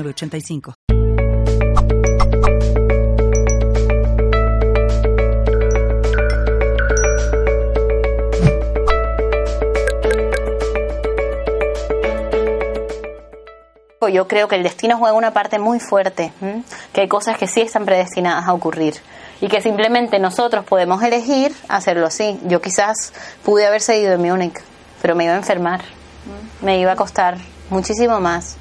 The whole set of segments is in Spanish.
85 Yo creo que el destino juega una parte muy fuerte, que hay cosas que sí están predestinadas a ocurrir y que simplemente nosotros podemos elegir hacerlo así. Yo quizás pude haber seguido en Múnich, pero me iba a enfermar, me iba a costar muchísimo más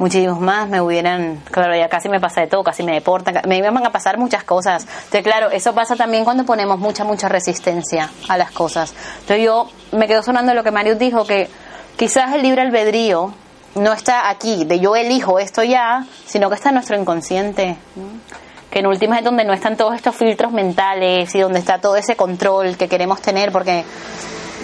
muchísimos más me hubieran, claro, ya casi me pasa de todo, casi me deportan, me iban a pasar muchas cosas. Entonces, claro, eso pasa también cuando ponemos mucha, mucha resistencia a las cosas. Entonces yo me quedo sonando lo que Marius dijo, que quizás el libre albedrío no está aquí, de yo elijo esto ya, sino que está en nuestro inconsciente. Que en últimas es donde no están todos estos filtros mentales y donde está todo ese control que queremos tener, porque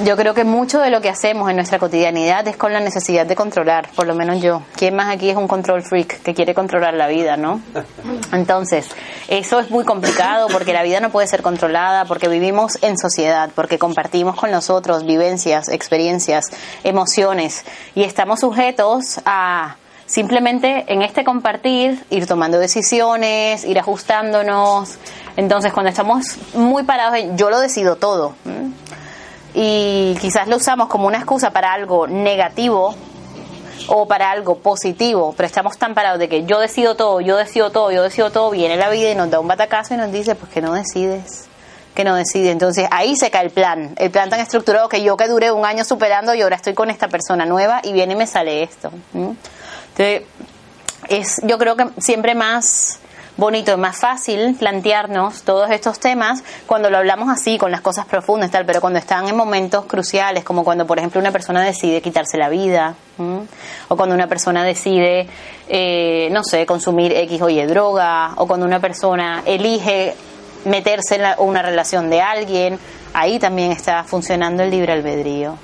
yo creo que mucho de lo que hacemos en nuestra cotidianidad es con la necesidad de controlar, por lo menos yo. ¿Quién más aquí es un control freak que quiere controlar la vida, no? Entonces, eso es muy complicado porque la vida no puede ser controlada, porque vivimos en sociedad, porque compartimos con nosotros vivencias, experiencias, emociones y estamos sujetos a simplemente en este compartir ir tomando decisiones, ir ajustándonos. Entonces, cuando estamos muy parados yo lo decido todo y quizás lo usamos como una excusa para algo negativo o para algo positivo, pero estamos tan parados de que yo decido todo, yo decido todo, yo decido todo, viene la vida y nos da un batacazo y nos dice, pues que no decides, que no decides. Entonces ahí se cae el plan, el plan tan estructurado que yo que duré un año superando y ahora estoy con esta persona nueva y viene y me sale esto. Entonces, es, yo creo que siempre más bonito y más fácil plantearnos todos estos temas cuando lo hablamos así, con las cosas profundas, tal, pero cuando están en momentos cruciales, como cuando, por ejemplo, una persona decide quitarse la vida, o cuando una persona decide, eh, no sé, consumir X o Y droga, o cuando una persona elige meterse en una relación de alguien, ahí también está funcionando el libre albedrío.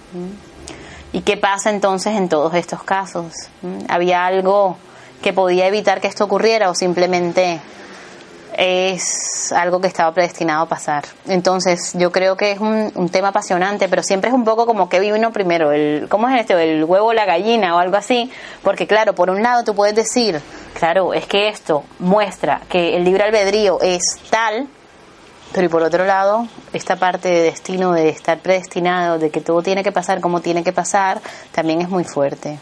¿Y qué pasa entonces en todos estos casos? ¿Había algo que podía evitar que esto ocurriera o simplemente es algo que estaba predestinado a pasar. Entonces, yo creo que es un, tema apasionante, pero siempre es un poco como que vino primero, el, ¿cómo es esto? El huevo o la gallina o algo así, porque claro, por un lado tú puedes decir, claro, es que esto muestra que el libre albedrío es tal, pero y por otro lado, esta parte de destino, de estar predestinado, de que todo tiene que pasar como tiene que pasar, también es muy fuerte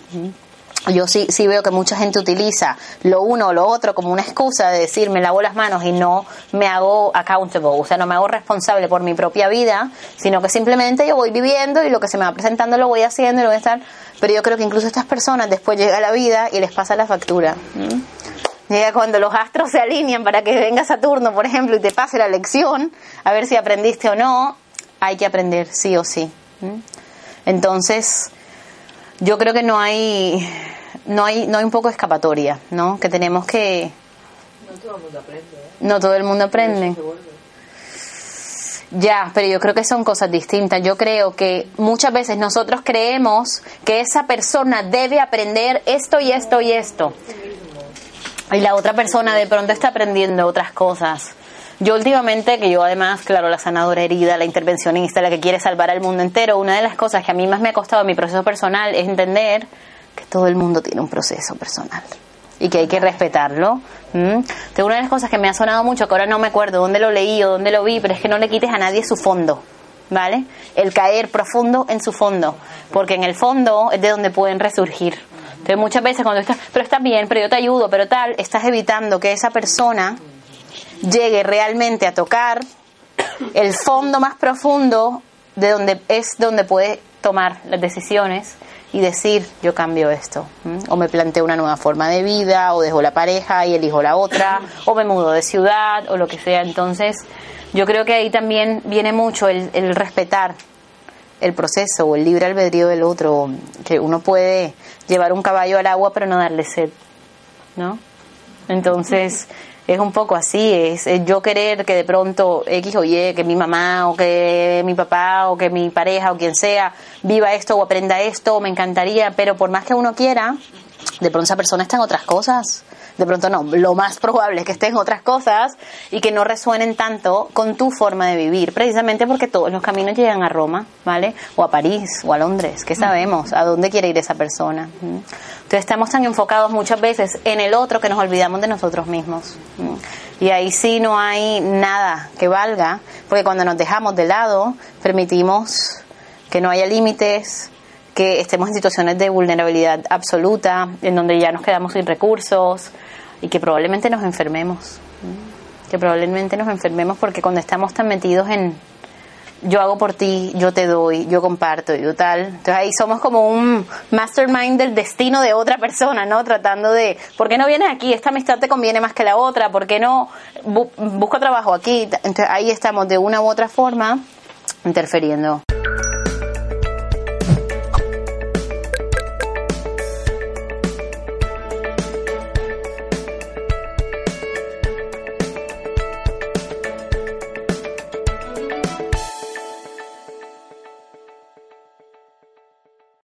yo sí, sí veo que mucha gente utiliza lo uno o lo otro como una excusa de decir me lavo las manos y no me hago accountable, o sea, no me hago responsable por mi propia vida, sino que simplemente yo voy viviendo y lo que se me va presentando lo voy haciendo y lo voy a estar. Pero yo creo que incluso estas personas después llega la vida y les pasa la factura. Llega cuando los astros se alinean para que venga Saturno, por ejemplo, y te pase la lección, a ver si aprendiste o no, hay que aprender sí o sí. Entonces, yo creo que no hay no hay no hay un poco escapatoria no que tenemos que no todo el mundo aprende ¿eh? no todo el mundo aprende ya, pero yo creo que son cosas distintas. Yo creo que muchas veces nosotros creemos que esa persona debe aprender esto y esto y esto. Y la otra persona de pronto está aprendiendo otras cosas. Yo últimamente, que yo además, claro, la sanadora herida, la intervencionista, la que quiere salvar al mundo entero, una de las cosas que a mí más me ha costado en mi proceso personal es entender todo el mundo tiene un proceso personal y que hay que respetarlo. ¿Mm? una de las cosas que me ha sonado mucho, que ahora no me acuerdo dónde lo leí o dónde lo vi, pero es que no le quites a nadie su fondo. ¿Vale? El caer profundo en su fondo, porque en el fondo es de donde pueden resurgir. Entonces muchas veces cuando estás, pero está bien, pero yo te ayudo, pero tal, estás evitando que esa persona llegue realmente a tocar el fondo más profundo de donde es donde puede tomar las decisiones y decir yo cambio esto o me planteo una nueva forma de vida o dejo la pareja y elijo la otra o me mudo de ciudad o lo que sea entonces yo creo que ahí también viene mucho el, el respetar el proceso o el libre albedrío del otro que uno puede llevar un caballo al agua pero no darle sed ¿no? Entonces, es un poco así, es, yo querer que de pronto X o Y, que mi mamá o que mi papá o que mi pareja o quien sea viva esto o aprenda esto, me encantaría, pero por más que uno quiera, de pronto esa persona está en otras cosas. De pronto no, lo más probable es que esté en otras cosas y que no resuenen tanto con tu forma de vivir, precisamente porque todos los caminos llegan a Roma, ¿vale? O a París o a Londres, ¿qué sabemos? ¿A dónde quiere ir esa persona? ¿Mm? Entonces estamos tan enfocados muchas veces en el otro que nos olvidamos de nosotros mismos. ¿Mm? Y ahí sí no hay nada que valga, porque cuando nos dejamos de lado, permitimos que no haya límites, que estemos en situaciones de vulnerabilidad absoluta, en donde ya nos quedamos sin recursos y que probablemente nos enfermemos. Que probablemente nos enfermemos porque cuando estamos tan metidos en yo hago por ti, yo te doy, yo comparto, yo tal. Entonces ahí somos como un mastermind del destino de otra persona, ¿no? Tratando de, ¿por qué no vienes aquí? Esta amistad te conviene más que la otra, ¿por qué no bu busco trabajo aquí? Entonces ahí estamos de una u otra forma interfiriendo.